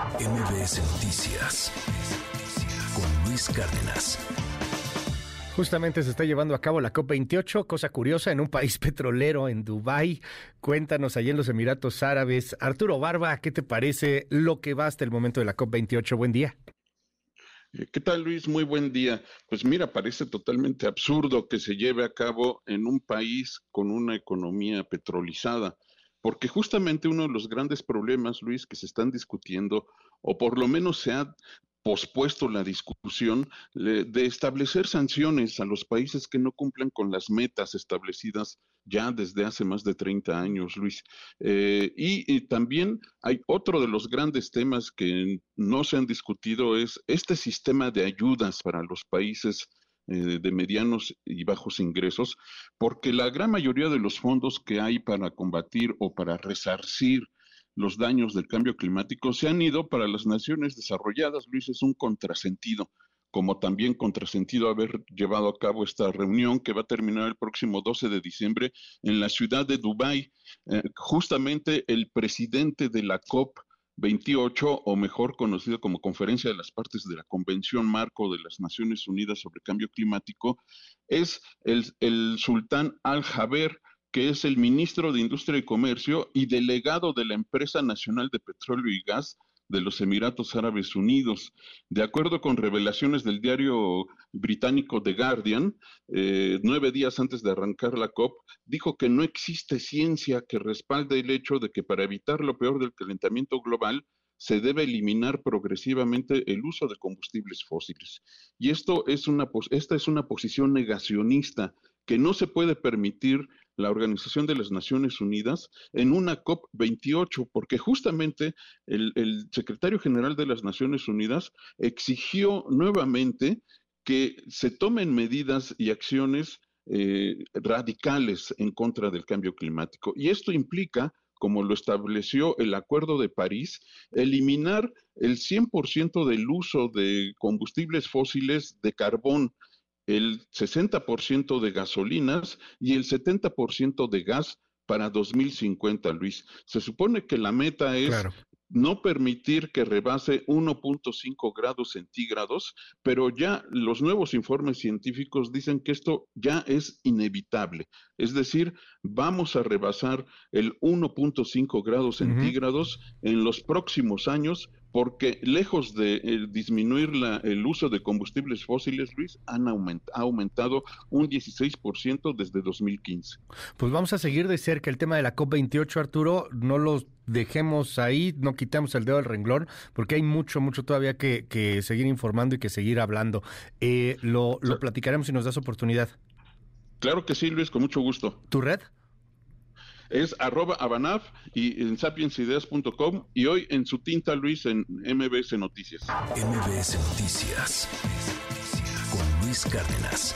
MBS Noticias con Luis Cárdenas. Justamente se está llevando a cabo la COP28, cosa curiosa, en un país petrolero, en Dubái. Cuéntanos allí en los Emiratos Árabes. Arturo Barba, ¿qué te parece lo que va hasta el momento de la COP28? Buen día. Eh, ¿Qué tal, Luis? Muy buen día. Pues mira, parece totalmente absurdo que se lleve a cabo en un país con una economía petrolizada, porque justamente uno de los grandes problemas, Luis, que se están discutiendo, o por lo menos se ha pospuesto la discusión de establecer sanciones a los países que no cumplan con las metas establecidas ya desde hace más de 30 años, Luis. Eh, y, también hay otro de los grandes temas que no se han discutido, es este sistema de ayudas para los países eh, de medianos y bajos ingresos, porque la gran mayoría de los fondos que hay para combatir o para resarcir los daños del cambio climático se han ido para las naciones desarrolladas. Luis, es un contrasentido, como también contrasentido haber llevado a cabo esta reunión que va a terminar el próximo 12 de diciembre en la ciudad de Dubái. Eh, justamente el presidente de la COP 28, o mejor conocido como Conferencia de las Partes de la Convención Marco de las Naciones Unidas sobre Cambio Climático, es el, sultán Al-Jaber, que es el ministro de Industria y Comercio y delegado de la Empresa Nacional de Petróleo y Gas de los Emiratos Árabes Unidos. De acuerdo con revelaciones del diario británico The Guardian, eh, nueve días antes de arrancar la COP, dijo que no existe ciencia que respalde el hecho de que para evitar lo peor del calentamiento global, se debe eliminar progresivamente el uso de combustibles fósiles. Y esto es una, esta es una posición negacionista que no se puede permitir la Organización de las Naciones Unidas en una COP28, porque justamente el, secretario general de las Naciones Unidas exigió nuevamente que se tomen medidas y acciones eh, radicales en contra del cambio climático. Y esto implica, como lo estableció el Acuerdo de París, eliminar el 100% del uso de combustibles fósiles de carbón el 60% de gasolinas y el 70% de gas para 2050, Luis. Se supone que la meta es no permitir que rebase 1.5 grados centígrados, pero ya los nuevos informes científicos dicen que esto ya es inevitable. Es decir, vamos a rebasar el 1.5 grados centígrados en los próximos años porque lejos de eh, disminuir el uso de combustibles fósiles, Luis, han ha aumentado un 16% desde 2015. Pues vamos a seguir de cerca el tema de la COP28, Arturo. No lo dejemos ahí, no quitamos el dedo del renglón, porque hay mucho, mucho todavía que, seguir informando y que seguir hablando. Eh, lo, lo platicaremos si nos das oportunidad. Claro que sí, Luis, con mucho gusto. ¿Tu red? Es arroba abanaf y en sapiensideas.com y hoy en su tinta Luis en MBS Noticias. MBS Noticias con Luis Cárdenas.